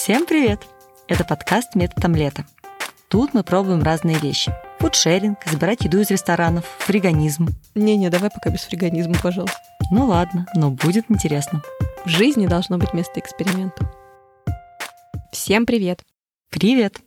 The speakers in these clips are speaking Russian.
Всем привет! Это подкаст «Метод омлета». Тут мы пробуем разные вещи. Фудшеринг, забирать еду из ресторанов, фриганизм. Не-не, давай пока без фриганизма, пожалуйста. Ну ладно, но будет интересно. В жизни должно быть место эксперименту. Всем привет! Привет!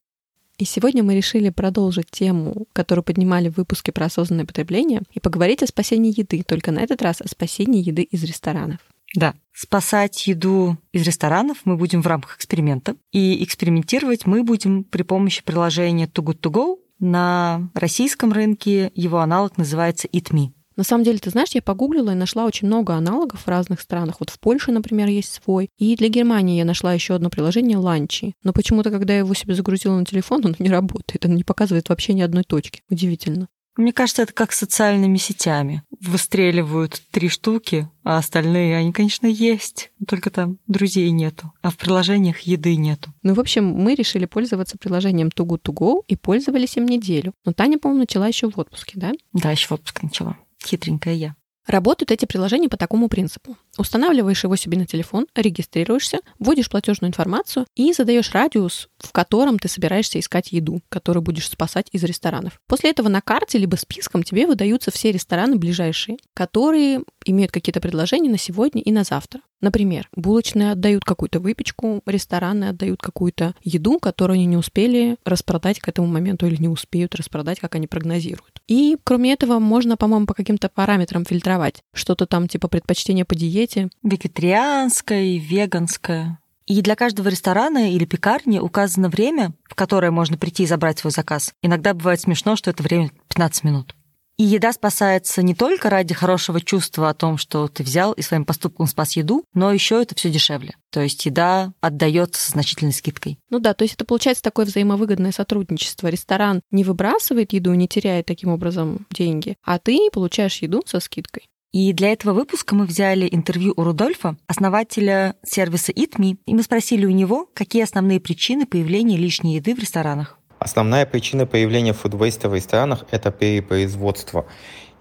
И сегодня мы решили продолжить тему, которую поднимали в выпуске про осознанное потребление, и поговорить о спасении еды, только на этот раз о спасении еды из ресторанов. Да, спасать еду из ресторанов мы будем в рамках эксперимента. И экспериментировать мы будем при помощи приложения Too Good To Go. На российском рынке его аналог называется Eat Me. На самом деле, ты знаешь, я погуглила и нашла очень много аналогов в разных странах. Вот в Польше, например, есть свой. И для Германии я нашла еще одно приложение Ланчи. Но почему-то, когда я его себе загрузила на телефон, он не работает. Он не показывает вообще ни одной точки. Удивительно. Мне кажется, это как с социальными сетями. Выстреливают три штуки, а остальные, они, конечно, есть, только там друзей нету, а в приложениях еды нету. Ну, в общем, мы решили пользоваться приложением Too Good To Go и пользовались им неделю. Но Таня, по-моему, начала еще в отпуске, да? Да, еще в отпуск начала. Хитренькая я. Работают эти приложения по такому принципу. Устанавливаешь его себе на телефон, регистрируешься, вводишь платежную информацию и задаешь радиус, в котором ты собираешься искать еду, которую будешь спасать из ресторанов. После этого на карте либо списком тебе выдаются все рестораны ближайшие, которые имеют какие-то предложения на сегодня и на завтра. Например, булочные отдают какую-то выпечку, рестораны отдают какую-то еду, которую они не успели распродать к этому моменту или не успеют распродать, как они прогнозируют. И кроме этого можно, по-моему, по каким-то параметрам фильтровать. Что-то там типа предпочтения по диете. Вегетарианское, веганское. И для каждого ресторана или пекарни указано время, в которое можно прийти и забрать свой заказ. Иногда бывает смешно, что это время 15 минут. И еда спасается не только ради хорошего чувства о том, что ты взял и своим поступком спас еду, но еще это все дешевле. То есть еда отдается с значительной скидкой. Ну да, то есть это получается такое взаимовыгодное сотрудничество. Ресторан не выбрасывает еду, не теряет таким образом деньги, а ты получаешь еду со скидкой. И для этого выпуска мы взяли интервью у Рудольфа, основателя сервиса EatMe, и мы спросили у него, какие основные причины появления лишней еды в ресторанах. Основная причина появления фудвейста в ресторанах – это перепроизводство.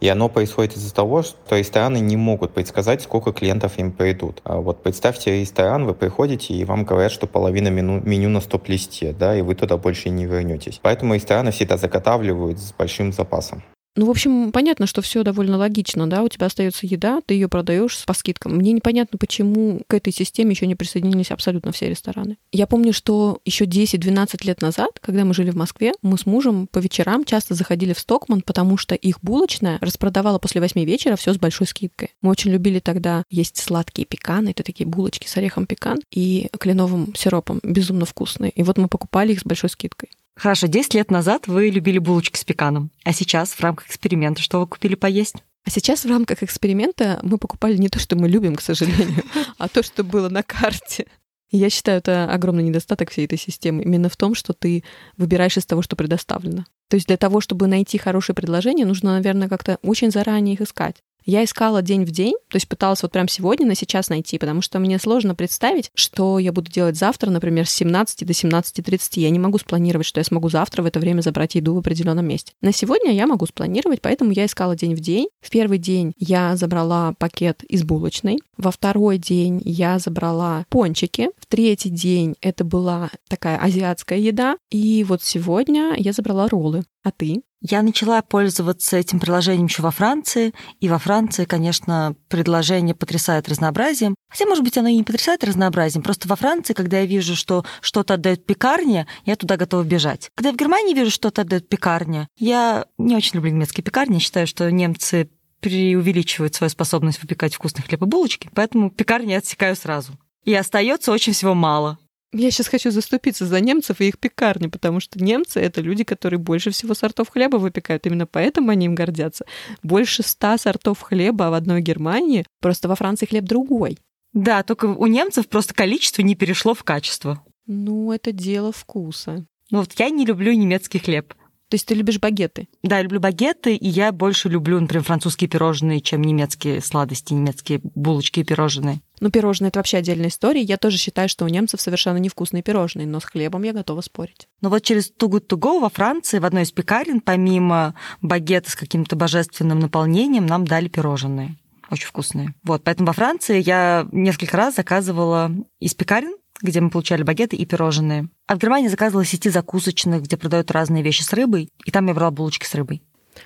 И оно происходит из-за того, что рестораны не могут предсказать, сколько клиентов им придут. А вот представьте ресторан, вы приходите, и вам говорят, что половина меню, меню на стоп-листе, да, и вы туда больше не вернетесь. Поэтому рестораны всегда заготавливают с большим запасом. Ну, в общем, понятно, что все довольно логично, да, у тебя остается еда, ты ее продаешь по скидкам. Мне непонятно, почему к этой системе еще не присоединились абсолютно все рестораны. Я помню, что еще 10-12 лет назад, когда мы жили в Москве, мы с мужем по вечерам часто заходили в Стокман, потому что их булочная распродавала после 8 вечера все с большой скидкой. Мы очень любили тогда есть сладкие пеканы, это такие булочки с орехом пекан и кленовым сиропом, безумно вкусные. И вот мы покупали их с большой скидкой. Хорошо, 10 лет назад вы любили булочки с пеканом, а сейчас в рамках эксперимента что вы купили поесть? А сейчас в рамках эксперимента мы покупали не то, что мы любим, к сожалению, а то, что было на карте. я считаю, это огромный недостаток всей этой системы. Именно в том, что ты выбираешь из того, что предоставлено. То есть для того, чтобы найти хорошее предложение, нужно, наверное, как-то очень заранее их искать. Я искала день в день, то есть пыталась вот прям сегодня на сейчас найти, потому что мне сложно представить, что я буду делать завтра, например, с 17 до 17.30. Я не могу спланировать, что я смогу завтра в это время забрать еду в определенном месте. На сегодня я могу спланировать, поэтому я искала день в день. В первый день я забрала пакет из булочной, во второй день я забрала пончики, в третий день это была такая азиатская еда, и вот сегодня я забрала роллы. А ты? Я начала пользоваться этим приложением еще во Франции, и во Франции, конечно, предложение потрясает разнообразием. Хотя, может быть, оно и не потрясает разнообразием, просто во Франции, когда я вижу, что что-то отдает пекарня, я туда готова бежать. Когда я в Германии вижу, что что-то отдает пекарня, я не очень люблю немецкие пекарни, я считаю, что немцы преувеличивают свою способность выпекать вкусные хлеб и булочки, поэтому пекарни отсекаю сразу. И остается очень всего мало. Я сейчас хочу заступиться за немцев и их пекарни, потому что немцы — это люди, которые больше всего сортов хлеба выпекают. Именно поэтому они им гордятся. Больше ста сортов хлеба в одной Германии. Просто во Франции хлеб другой. Да, только у немцев просто количество не перешло в качество. Ну, это дело вкуса. Ну вот я не люблю немецкий хлеб. То есть ты любишь багеты? Да, я люблю багеты, и я больше люблю, например, французские пирожные, чем немецкие сладости, немецкие булочки и пирожные. Ну, пирожные — это вообще отдельная история. Я тоже считаю, что у немцев совершенно невкусные пирожные, но с хлебом я готова спорить. Но вот через Too Good To во Франции в одной из пекарен, помимо багета с каким-то божественным наполнением, нам дали пирожные. Очень вкусные. Вот, поэтому во Франции я несколько раз заказывала из пекарен где мы получали багеты и пирожные. А в Германии заказывала сети закусочных, где продают разные вещи с рыбой, и там я брала булочки с рыбой.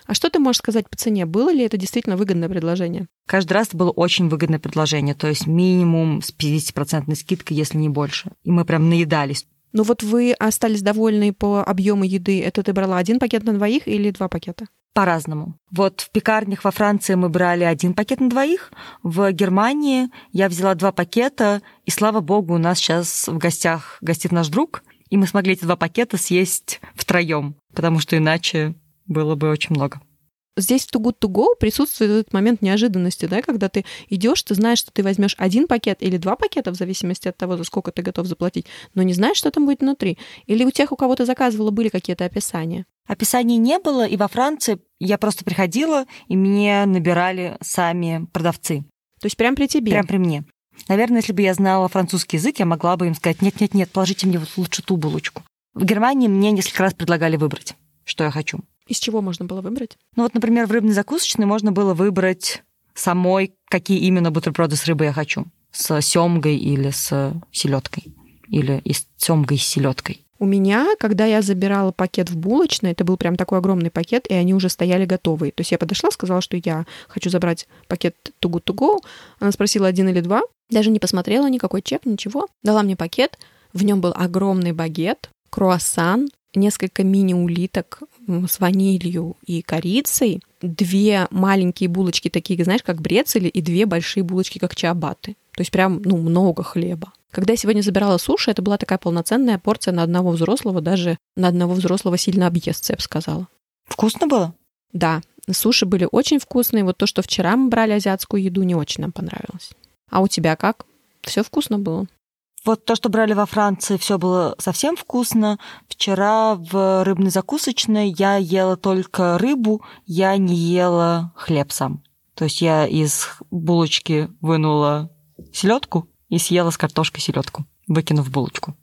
А что ты можешь сказать по цене? Было ли это действительно выгодное предложение? Каждый раз это было очень выгодное предложение, то есть минимум с 50% скидкой, если не больше. И мы прям наедались. Ну вот вы остались довольны по объему еды. Это ты брала один пакет на двоих или два пакета? По-разному. Вот в пекарнях во Франции мы брали один пакет на двоих, в Германии я взяла два пакета, и слава богу, у нас сейчас в гостях гостит наш друг, и мы смогли эти два пакета съесть втроем, потому что иначе было бы очень много. Здесь в Too Good To Go присутствует этот момент неожиданности, да, когда ты идешь, ты знаешь, что ты возьмешь один пакет или два пакета, в зависимости от того, за сколько ты готов заплатить, но не знаешь, что там будет внутри. Или у тех, у кого ты заказывала, были какие-то описания? Описаний не было, и во Франции я просто приходила, и мне набирали сами продавцы. То есть прям при тебе? Прям при мне. Наверное, если бы я знала французский язык, я могла бы им сказать, нет-нет-нет, положите мне вот лучше ту булочку. В Германии мне несколько раз предлагали выбрать, что я хочу. Из чего можно было выбрать? Ну вот, например, в рыбной закусочной можно было выбрать самой, какие именно бутерброды с рыбой я хочу. С семгой или с селедкой. Или и с семгой с селедкой. У меня, когда я забирала пакет в булочной, это был прям такой огромный пакет, и они уже стояли готовые. То есть я подошла, сказала, что я хочу забрать пакет to go to go. Она спросила один или два. Даже не посмотрела никакой чек, ничего. Дала мне пакет. В нем был огромный багет, круассан, несколько мини-улиток с ванилью и корицей, две маленькие булочки, такие, знаешь, как брецели, и две большие булочки, как чиабаты. То есть прям, ну, много хлеба. Когда я сегодня забирала суши, это была такая полноценная порция на одного взрослого, даже на одного взрослого сильно объестся, я бы сказала. Вкусно было? Да, суши были очень вкусные. Вот то, что вчера мы брали азиатскую еду, не очень нам понравилось. А у тебя как? Все вкусно было? Вот то, что брали во Франции, все было совсем вкусно. Вчера в рыбной закусочной я ела только рыбу, я не ела хлеб сам. То есть я из булочки вынула селедку и съела с картошкой селедку, выкинув булочку.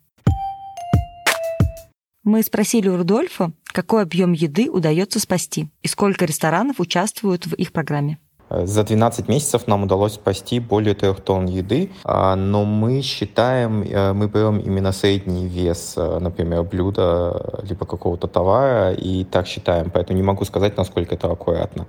Мы спросили у Рудольфа, какой объем еды удается спасти и сколько ресторанов участвуют в их программе. За 12 месяцев нам удалось спасти более 3 тонн еды, а, но мы считаем, э, мы берем именно средний вес, э, например, блюда, либо какого-то товара, и так считаем, поэтому не могу сказать, насколько это аккуратно.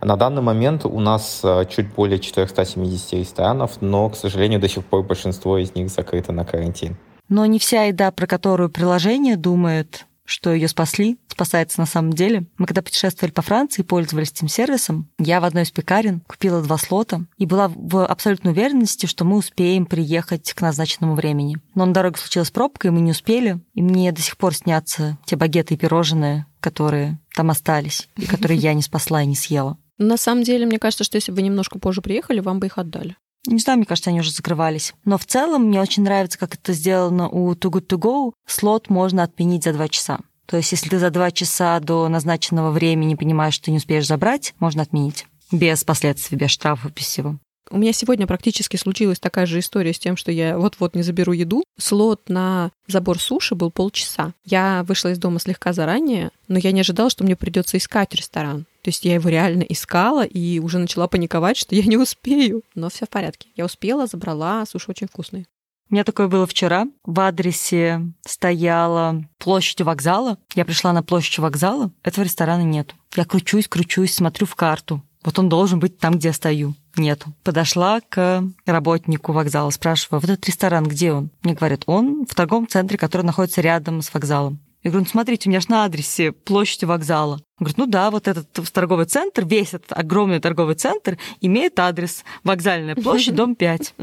На данный момент у нас э, чуть более 470 ресторанов, но, к сожалению, до сих пор большинство из них закрыто на карантин. Но не вся еда, про которую приложение думает, что ее спасли, спасается на самом деле. Мы когда путешествовали по Франции, пользовались этим сервисом, я в одной из пекарен купила два слота и была в абсолютной уверенности, что мы успеем приехать к назначенному времени. Но на дороге случилась пробка, и мы не успели, и мне до сих пор снятся те багеты и пирожные, которые там остались, и которые я не спасла и не съела. На самом деле, мне кажется, что если бы вы немножко позже приехали, вам бы их отдали. Не знаю, мне кажется, они уже закрывались. Но в целом мне очень нравится, как это сделано у Too Good To Go. Слот можно отменить за два часа. То есть, если ты за два часа до назначенного времени понимаешь, что ты не успеешь забрать, можно отменить. Без последствий, без штрафов, без всего. У меня сегодня практически случилась такая же история с тем, что я вот-вот не заберу еду. Слот на забор суши был полчаса. Я вышла из дома слегка заранее, но я не ожидала, что мне придется искать ресторан. То есть я его реально искала и уже начала паниковать, что я не успею. Но все в порядке. Я успела, забрала, суши очень вкусные. У меня такое было вчера. В адресе стояла площадь вокзала. Я пришла на площадь вокзала. Этого ресторана нет. Я кручусь, кручусь, смотрю в карту. Вот он должен быть там, где я стою. Нету. Подошла к работнику вокзала, спрашиваю, вот этот ресторан, где он? Мне говорят, он в торговом центре, который находится рядом с вокзалом. Я говорю, ну смотрите, у меня же на адресе площади вокзала. Он говорит, ну да, вот этот торговый центр, весь этот огромный торговый центр имеет адрес Вокзальная площадь, дом 5.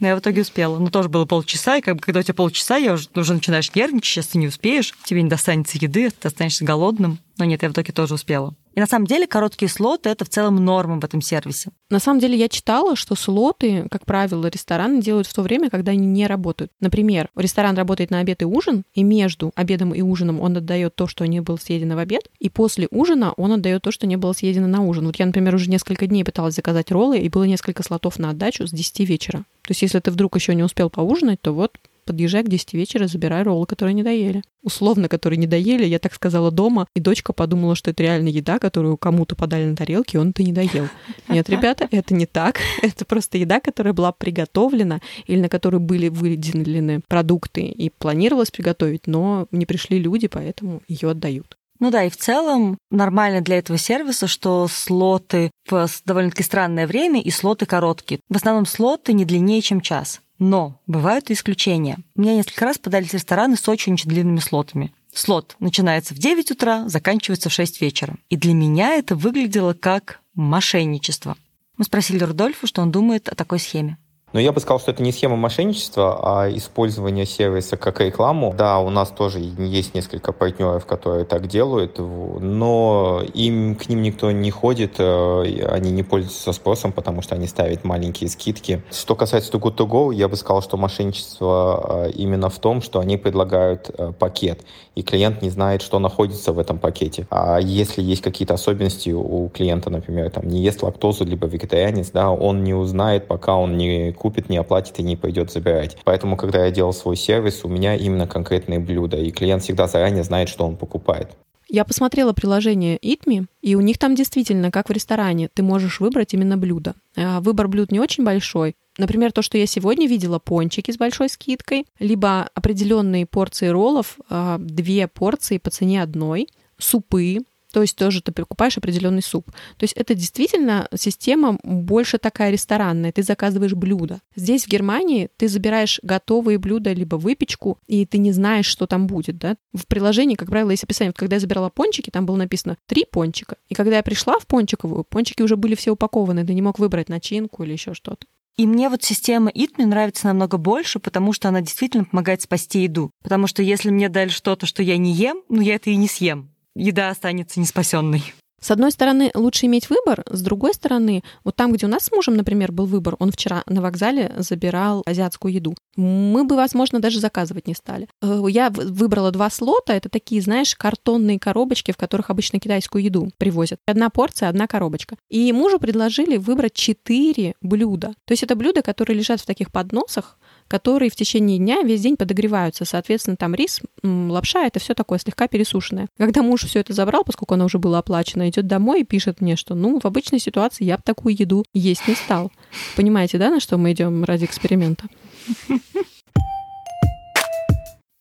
Но я в итоге успела. Ну, тоже было полчаса, и как бы, когда у тебя полчаса, я уже, уже начинаешь нервничать, сейчас ты не успеешь, тебе не достанется еды, ты останешься голодным. Но нет, я в итоге тоже успела. И на самом деле короткие слоты — это в целом норма в этом сервисе. На самом деле я читала, что слоты, как правило, рестораны делают в то время, когда они не работают. Например, ресторан работает на обед и ужин, и между обедом и ужином он отдает то, что не было съедено в обед, и после ужина он отдает то, что не было съедено на ужин. Вот я, например, уже несколько дней пыталась заказать роллы, и было несколько слотов на отдачу с 10 вечера. То есть если ты вдруг еще не успел поужинать, то вот подъезжай к 10 вечера, забирай роллы, которые не доели. Условно, которые не доели, я так сказала дома, и дочка подумала, что это реально еда, которую кому-то подали на тарелке, и он это не доел. Нет, ребята, это не так. Это просто еда, которая была приготовлена или на которой были выделены продукты и планировалось приготовить, но не пришли люди, поэтому ее отдают. Ну да, и в целом нормально для этого сервиса, что слоты в довольно-таки странное время и слоты короткие. В основном слоты не длиннее, чем час. Но бывают и исключения. Меня несколько раз подались рестораны с очень-очень длинными слотами. Слот начинается в 9 утра, заканчивается в 6 вечера. И для меня это выглядело как мошенничество. Мы спросили Рудольфа, что он думает о такой схеме. Но я бы сказал, что это не схема мошенничества, а использование сервиса как рекламу. Да, у нас тоже есть несколько партнеров, которые так делают, но им к ним никто не ходит, э, они не пользуются спросом, потому что они ставят маленькие скидки. Что касается Too Good To Go, я бы сказал, что мошенничество э, именно в том, что они предлагают э, пакет, и клиент не знает, что находится в этом пакете. А если есть какие-то особенности у клиента, например, там не ест лактозу, либо вегетарианец, да, он не узнает, пока он не купит, не оплатит и не пойдет забирать. Поэтому, когда я делал свой сервис, у меня именно конкретные блюда, и клиент всегда заранее знает, что он покупает. Я посмотрела приложение EatMe, и у них там действительно, как в ресторане, ты можешь выбрать именно блюдо. А, выбор блюд не очень большой. Например, то, что я сегодня видела, пончики с большой скидкой, либо определенные порции роллов, а, две порции по цене одной, супы, то есть тоже ты покупаешь определенный суп. То есть это действительно система больше такая ресторанная. Ты заказываешь блюдо. Здесь, в Германии, ты забираешь готовые блюда, либо выпечку, и ты не знаешь, что там будет. Да? В приложении, как правило, есть описание. Когда я забирала пончики, там было написано три пончика. И когда я пришла в пончиковую, пончики уже были все упакованы. Ты не мог выбрать начинку или еще что-то. И мне вот система мне нравится намного больше, потому что она действительно помогает спасти еду. Потому что если мне дали что-то, что я не ем, ну я это и не съем еда останется неспасенной. С одной стороны, лучше иметь выбор, с другой стороны, вот там, где у нас с мужем, например, был выбор, он вчера на вокзале забирал азиатскую еду. Мы бы, возможно, даже заказывать не стали. Э, я выбрала два слота, это такие, знаешь, картонные коробочки, в которых обычно китайскую еду привозят. Одна порция, одна коробочка. И мужу предложили выбрать четыре блюда. То есть это блюда, которые лежат в таких подносах, которые в течение дня весь день подогреваются. Соответственно, там рис, лапша, это все такое слегка пересушенное. Когда муж все это забрал, поскольку оно уже было оплачено, идет домой и пишет мне, что ну, в обычной ситуации я бы такую еду есть не стал. Понимаете, да, на что мы идем ради эксперимента?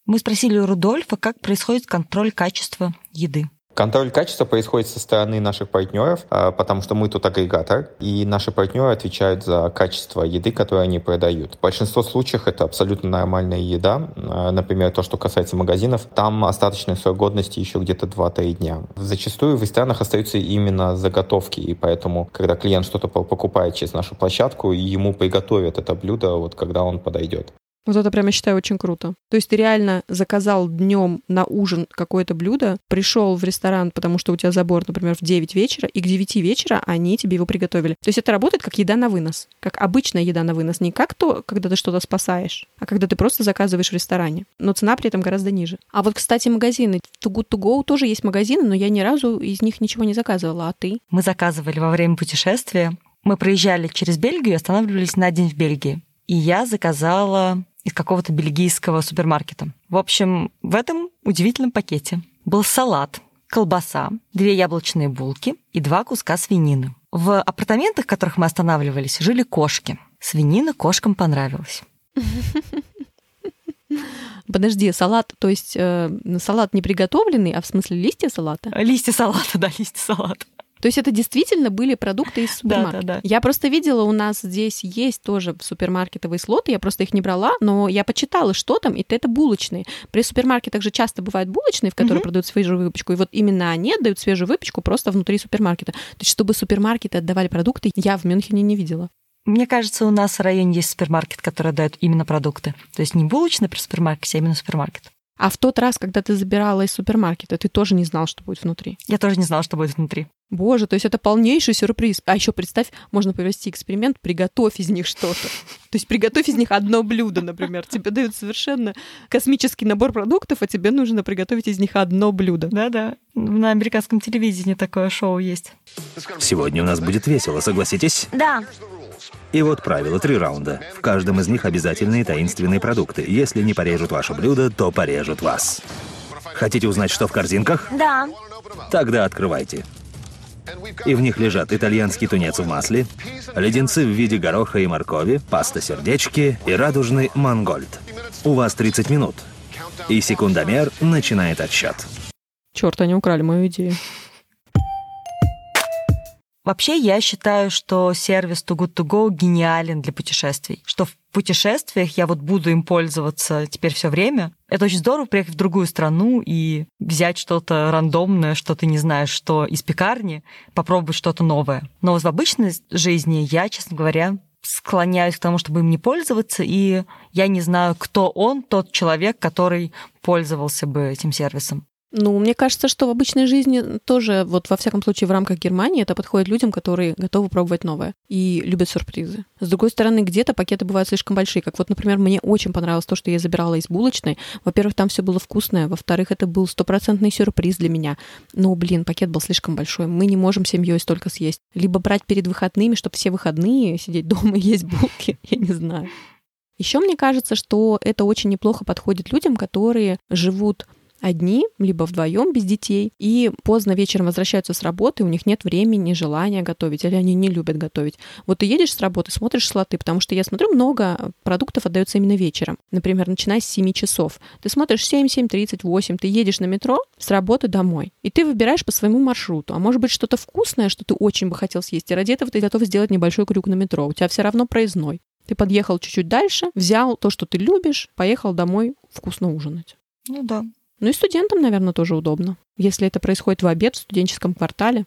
Мы спросили у Рудольфа, как происходит контроль качества еды. Контроль качества происходит со стороны наших партнеров, а, потому что мы тут агрегатор, и наши партнеры отвечают за качество еды, которую они продают. В большинстве случаев это абсолютно нормальная еда. А, например, то, что касается магазинов, там остаточный срок годности еще где-то 2-3 дня. Зачастую в ресторанах остаются именно заготовки, и поэтому, когда клиент что-то покупает через нашу площадку, ему приготовят это блюдо, вот когда он подойдет. Вот это прямо считаю очень круто. То есть ты реально заказал днем на ужин какое-то блюдо, пришел в ресторан, потому что у тебя забор, например, в 9 вечера, и к 9 вечера они тебе его приготовили. То есть это работает как еда на вынос, как обычная еда на вынос, не как то, когда ты что-то спасаешь, а когда ты просто заказываешь в ресторане. Но цена при этом гораздо ниже. А вот, кстати, магазины. Too Good To Go тоже есть магазины, но я ни разу из них ничего не заказывала. А ты? Мы заказывали во время путешествия. Мы проезжали через Бельгию и останавливались на день в Бельгии. И я заказала из какого-то бельгийского супермаркета. В общем, в этом удивительном пакете был салат, колбаса, две яблочные булки и два куска свинины. В апартаментах, в которых мы останавливались, жили кошки. Свинина кошкам понравилась. Подожди, салат, то есть э, салат не приготовленный, а в смысле листья салата? Листья салата, да, листья салата. То есть это действительно были продукты из супермаркета. Да, да, да. Я просто видела, у нас здесь есть тоже супермаркетовые слоты, я просто их не брала, но я почитала, что там, и это булочные. При супермаркетах же часто бывают булочные, в которые угу. продают свежую выпечку, и вот именно они отдают свежую выпечку просто внутри супермаркета. То есть чтобы супермаркеты отдавали продукты, я в Мюнхене не видела. Мне кажется, у нас в районе есть супермаркет, который дает именно продукты. То есть не булочный при супермаркете, а именно супермаркет. А в тот раз, когда ты забирала из супермаркета, ты тоже не знал, что будет внутри? Я тоже не знала, что будет внутри. Боже, то есть это полнейший сюрприз. А еще представь, можно провести эксперимент, приготовь из них что-то. То есть приготовь из них одно блюдо, например. Тебе дают совершенно космический набор продуктов, а тебе нужно приготовить из них одно блюдо. Да-да. На американском телевидении такое шоу есть. Сегодня у нас будет весело, согласитесь? Да. И вот правило, три раунда. В каждом из них обязательные таинственные продукты. Если не порежут ваше блюдо, то порежут вас. Хотите узнать, что в корзинках? Да. Тогда открывайте. И в них лежат итальянский тунец в масле, леденцы в виде гороха и моркови, паста сердечки и радужный мангольд. У вас 30 минут. И секундомер начинает отсчет. Черт, они украли мою идею. Вообще, я считаю, что сервис Too Good To Go гениален для путешествий. Что в путешествиях я вот буду им пользоваться теперь все время. Это очень здорово приехать в другую страну и взять что-то рандомное, что ты не знаешь, что из пекарни, попробовать что-то новое. Но в обычной жизни я, честно говоря, склоняюсь к тому, чтобы им не пользоваться, и я не знаю, кто он, тот человек, который пользовался бы этим сервисом. Ну, мне кажется, что в обычной жизни тоже, вот во всяком случае в рамках Германии, это подходит людям, которые готовы пробовать новое и любят сюрпризы. С другой стороны, где-то пакеты бывают слишком большие. Как вот, например, мне очень понравилось то, что я забирала из булочной. Во-первых, там все было вкусное. Во-вторых, это был стопроцентный сюрприз для меня. Но, блин, пакет был слишком большой. Мы не можем семьей столько съесть. Либо брать перед выходными, чтобы все выходные сидеть дома и есть булки. Я не знаю. Еще мне кажется, что это очень неплохо подходит людям, которые живут одни, либо вдвоем без детей, и поздно вечером возвращаются с работы, у них нет времени, желания готовить, или они не любят готовить. Вот ты едешь с работы, смотришь слоты, потому что я смотрю, много продуктов отдается именно вечером. Например, начиная с 7 часов. Ты смотришь 7, 7, 30, 8, ты едешь на метро с работы домой, и ты выбираешь по своему маршруту. А может быть что-то вкусное, что ты очень бы хотел съесть, и ради этого ты готов сделать небольшой крюк на метро. У тебя все равно проездной. Ты подъехал чуть-чуть дальше, взял то, что ты любишь, поехал домой вкусно ужинать. Ну да, ну и студентам, наверное, тоже удобно, если это происходит в обед в студенческом квартале.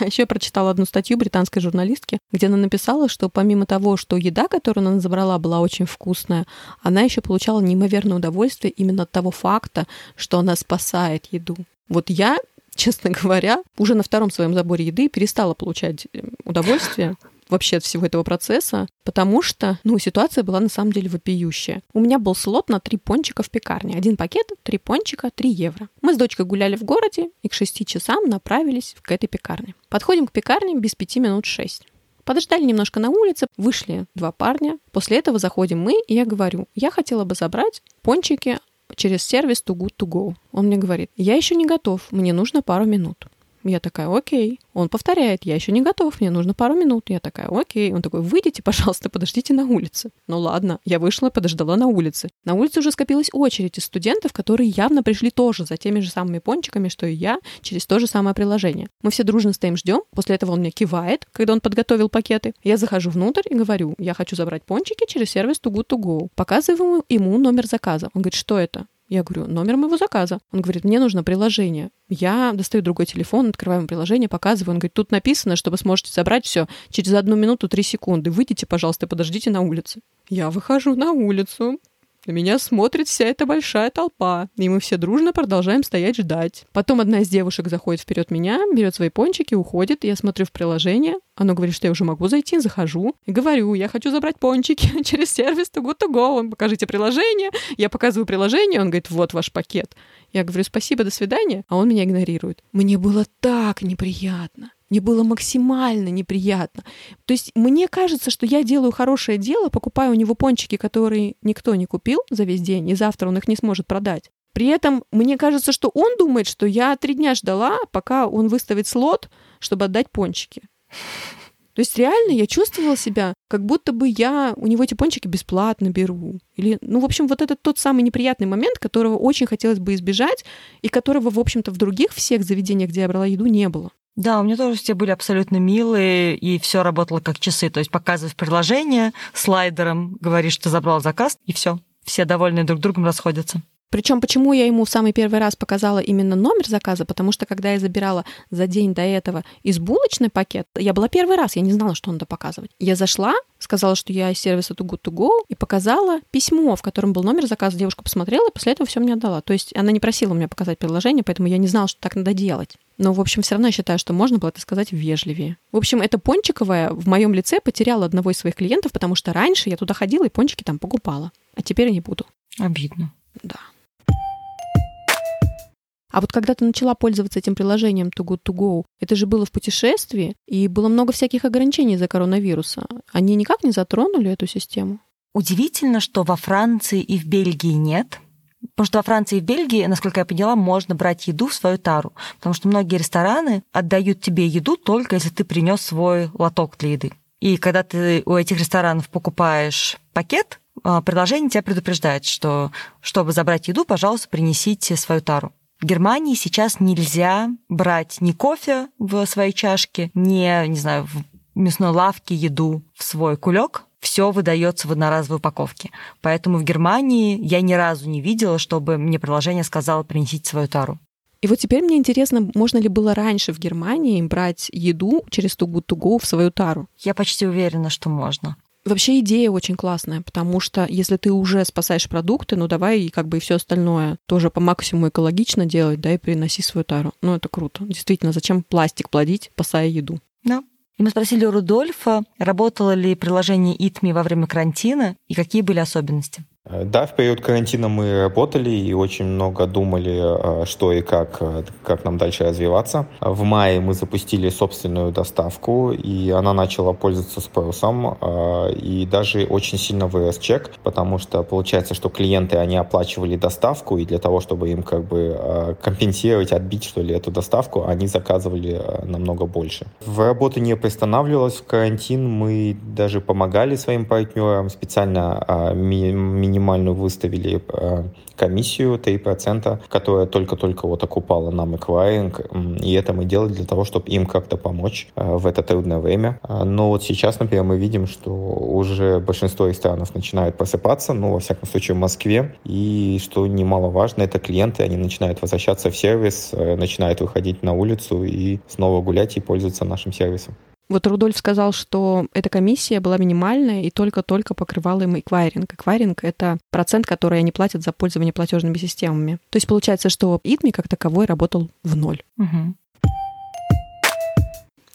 А еще я прочитала одну статью британской журналистки, где она написала, что помимо того, что еда, которую она забрала, была очень вкусная, она еще получала неимоверное удовольствие именно от того факта, что она спасает еду. Вот я, честно говоря, уже на втором своем заборе еды перестала получать э, удовольствие вообще от всего этого процесса, потому что, ну, ситуация была на самом деле вопиющая. У меня был слот на три пончика в пекарне. Один пакет, три пончика, три евро. Мы с дочкой гуляли в городе и к шести часам направились к этой пекарне. Подходим к пекарне без пяти минут шесть. Подождали немножко на улице, вышли два парня. После этого заходим мы, и я говорю, я хотела бы забрать пончики через сервис Too Good To Go. Он мне говорит, я еще не готов, мне нужно пару минут. Я такая, окей. Он повторяет, я еще не готов, мне нужно пару минут. Я такая, окей. Он такой, выйдите, пожалуйста, подождите на улице. Ну ладно, я вышла, подождала на улице. На улице уже скопилась очередь из студентов, которые явно пришли тоже за теми же самыми пончиками, что и я, через то же самое приложение. Мы все дружно стоим, ждем. После этого он мне кивает, когда он подготовил пакеты. Я захожу внутрь и говорю, я хочу забрать пончики через сервис Too Good To Go. Показываю ему номер заказа. Он говорит, что это? Я говорю, номер моего заказа. Он говорит, мне нужно приложение. Я достаю другой телефон, открываю приложение, показываю. Он говорит, тут написано, что вы сможете забрать все через одну минуту три секунды. Выйдите, пожалуйста, подождите на улице. Я выхожу на улицу, на меня смотрит вся эта большая толпа, и мы все дружно продолжаем стоять ждать. Потом одна из девушек заходит вперед меня, берет свои пончики, уходит, я смотрю в приложение, оно говорит, что я уже могу зайти, захожу и говорю, я хочу забрать пончики через сервис Too Good To Go, покажите приложение, я показываю приложение, он говорит, вот ваш пакет. Я говорю, спасибо, до свидания, а он меня игнорирует. Мне было так неприятно. Мне было максимально неприятно. То есть мне кажется, что я делаю хорошее дело, покупаю у него пончики, которые никто не купил за весь день, и завтра он их не сможет продать. При этом мне кажется, что он думает, что я три дня ждала, пока он выставит слот, чтобы отдать пончики. То есть реально я чувствовала себя, как будто бы я у него эти пончики бесплатно беру. Или, ну, в общем, вот это тот самый неприятный момент, которого очень хотелось бы избежать, и которого, в общем-то, в других всех заведениях, где я брала еду, не было. Да, у меня тоже все были абсолютно милые, и все работало как часы. То есть показываешь приложение слайдером, говоришь, что забрал заказ, и все. Все довольны друг другом расходятся. Причем почему я ему в самый первый раз показала именно номер заказа, потому что когда я забирала за день до этого из булочный пакет, я была первый раз, я не знала, что надо показывать. Я зашла, сказала, что я из сервиса Too Good To Go, и показала письмо, в котором был номер заказа. Девушка посмотрела и после этого все мне отдала. То есть она не просила меня показать приложение, поэтому я не знала, что так надо делать. Но, в общем, все равно я считаю, что можно было это сказать вежливее. В общем, эта пончиковая в моем лице потеряла одного из своих клиентов, потому что раньше я туда ходила и пончики там покупала. А теперь я не буду. Обидно. Да. А вот когда ты начала пользоваться этим приложением Too Good To Go, это же было в путешествии, и было много всяких ограничений из-за коронавируса. Они никак не затронули эту систему? Удивительно, что во Франции и в Бельгии нет. Потому что во Франции и в Бельгии, насколько я поняла, можно брать еду в свою тару. Потому что многие рестораны отдают тебе еду только если ты принес свой лоток для еды. И когда ты у этих ресторанов покупаешь пакет, а, приложение тебя предупреждает, что чтобы забрать еду, пожалуйста, принесите свою тару. В Германии сейчас нельзя брать ни кофе в своей чашке, ни, не знаю, в мясной лавке еду в свой кулек. Все выдается в одноразовой упаковке. Поэтому в Германии я ни разу не видела, чтобы мне приложение сказало принесите свою тару. И вот теперь мне интересно, можно ли было раньше в Германии брать еду через Go в свою тару? Я почти уверена, что можно. Вообще идея очень классная, потому что если ты уже спасаешь продукты, ну давай и как бы и все остальное тоже по максимуму экологично делать, да, и приноси свою тару. Ну это круто. Действительно, зачем пластик плодить, спасая еду? Да. И мы спросили у Рудольфа, работало ли приложение ИТМИ во время карантина и какие были особенности. Э, да, в период карантина мы работали и очень много думали, э, что и как, э, как нам дальше развиваться. В мае мы запустили собственную доставку, и она начала пользоваться спросом, и даже очень сильно вырос чек, потому что получается, что клиенты, они оплачивали доставку, и для того, чтобы им как бы компенсировать, отбить, что ли, эту доставку, они заказывали намного больше. В работу не приостанавливалась в карантин, мы даже помогали своим партнерам, специально минимально минимальную выставили э, комиссию 3%, которая только-только вот окупала нам эквайринг, и это мы делали для того, чтобы им как-то помочь э, в это трудное время. А, но вот сейчас, например, мы видим, что уже большинство ресторанов начинают просыпаться, ну, во всяком случае, в Москве, и что немаловажно, это клиенты, они начинают возвращаться в сервис, э, начинают выходить на улицу и снова гулять и пользоваться нашим сервисом. Вот Рудольф сказал, что эта комиссия была минимальная и только-только покрывала им эквайринг. Эквайринг — это процент, который они платят за пользование платежными системами. То есть получается, что ИТМИ как таковой работал в ноль. Угу.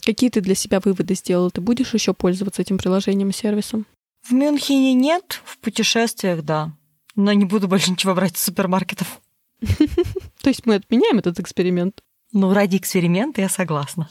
Какие ты для себя выводы сделал? Ты будешь еще пользоваться этим приложением и сервисом? В Мюнхене нет, в путешествиях да. Но не буду больше ничего брать из супермаркетов. То есть мы отменяем этот эксперимент? Ну, ради эксперимента я согласна.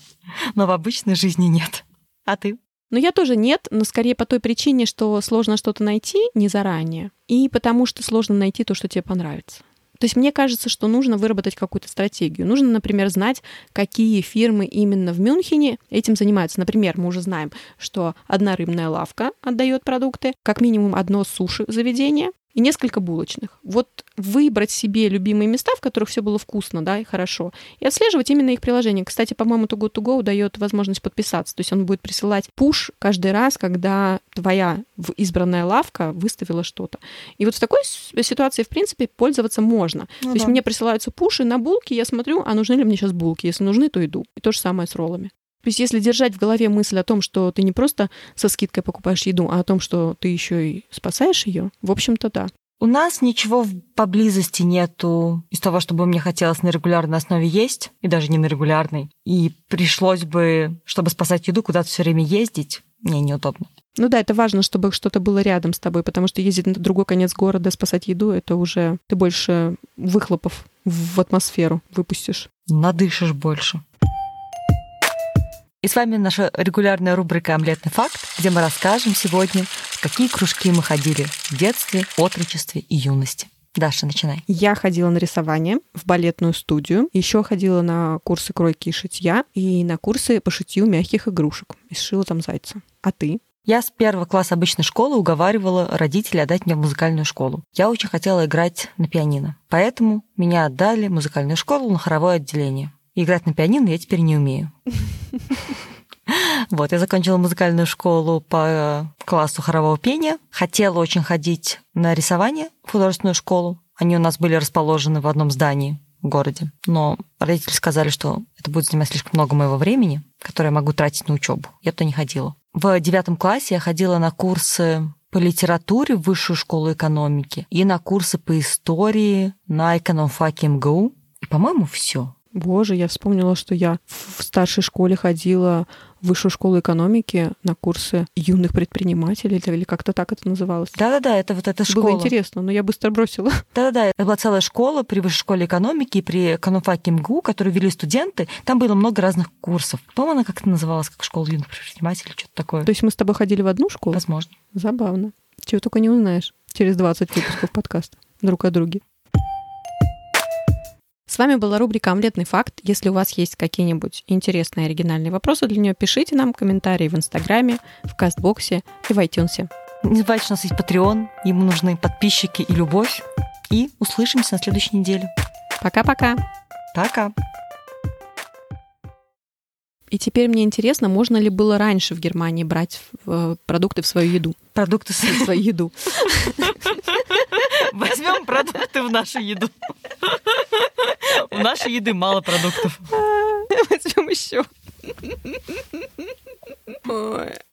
Но в обычной жизни нет. А ты? Ну, я тоже нет, но скорее по той причине, что сложно что-то найти не заранее, и потому что сложно найти то, что тебе понравится. То есть мне кажется, что нужно выработать какую-то стратегию. Нужно, например, знать, какие фирмы именно в Мюнхене этим занимаются. Например, мы уже знаем, что одна рыбная лавка отдает продукты, как минимум одно суши-заведение, и несколько булочных. Вот выбрать себе любимые места, в которых все было вкусно, да, и хорошо, и отслеживать именно их приложение. Кстати, по-моему, Too Good To Go дает возможность подписаться, то есть он будет присылать пуш каждый раз, когда твоя избранная лавка выставила что-то. И вот в такой ситуации, в принципе, пользоваться можно. Ну, то есть мне присылаются пуши на булки, я смотрю, а нужны ли мне сейчас булки? Если нужны, то иду. И то же самое с роллами. То есть если держать в голове мысль о том, что ты не просто со скидкой покупаешь еду, а о том, что ты еще и спасаешь ее, в общем-то, да. У нас ничего поблизости нету из того, чтобы мне хотелось на регулярной основе есть, и даже не на регулярной. И пришлось бы, чтобы спасать еду, куда-то все время ездить. Мне неудобно. Ну да, это важно, чтобы что-то было рядом с тобой, потому что ездить на другой конец города, спасать еду, это уже ты больше выхлопов в атмосферу выпустишь. Надышишь больше. И с вами наша регулярная рубрика «Омлетный факт», где мы расскажем сегодня, какие кружки мы ходили в детстве, отрочестве и юности. Даша, начинай. Я ходила на рисование в балетную студию, еще ходила на курсы кройки и шитья и на курсы по шитью мягких игрушек. И сшила там зайца. А ты? Я с первого класса обычной школы уговаривала родителей отдать меня в музыкальную школу. Я очень хотела играть на пианино. Поэтому меня отдали в музыкальную школу на хоровое отделение. Играть на пианино я теперь не умею. Вот, я закончила музыкальную школу по классу хорового пения. Хотела очень ходить на рисование в художественную школу, Они у нас были расположены в одном здании в городе. Но родители сказали, что это будет занимать слишком много моего времени, которое я могу тратить на учебу. Я туда не ходила. В девятом классе я ходила на курсы по литературе в высшую школу экономики и на курсы по истории на экономфаке МГУ. И, по-моему, все. Боже, я вспомнила, что я в старшей школе ходила в высшую школу экономики на курсы юных предпринимателей, или как-то так это называлось. Да-да-да, это вот эта школа. Было интересно, но я быстро бросила. Да-да-да, это была целая школа при высшей школе экономики и при экономфаке МГУ, которую вели студенты. Там было много разных курсов. По-моему, она как-то называлась, как школа юных предпринимателей, что-то такое. То есть мы с тобой ходили в одну школу? Возможно. Забавно. Чего только не узнаешь через 20 выпусков подкаста друг о друге. С вами была рубрика «Омлетный факт». Если у вас есть какие-нибудь интересные оригинальные вопросы для нее, пишите нам комментарии в Инстаграме, в Кастбоксе и в iTunes. Не забывайте, у нас есть Patreon, ему нужны подписчики и любовь. И услышимся на следующей неделе. Пока-пока. Пока. И теперь мне интересно, можно ли было раньше в Германии брать э, продукты в свою еду? Продукты в свою еду. Возьмем продукты в нашу еду. У нашей еды мало продуктов. Возьмем еще.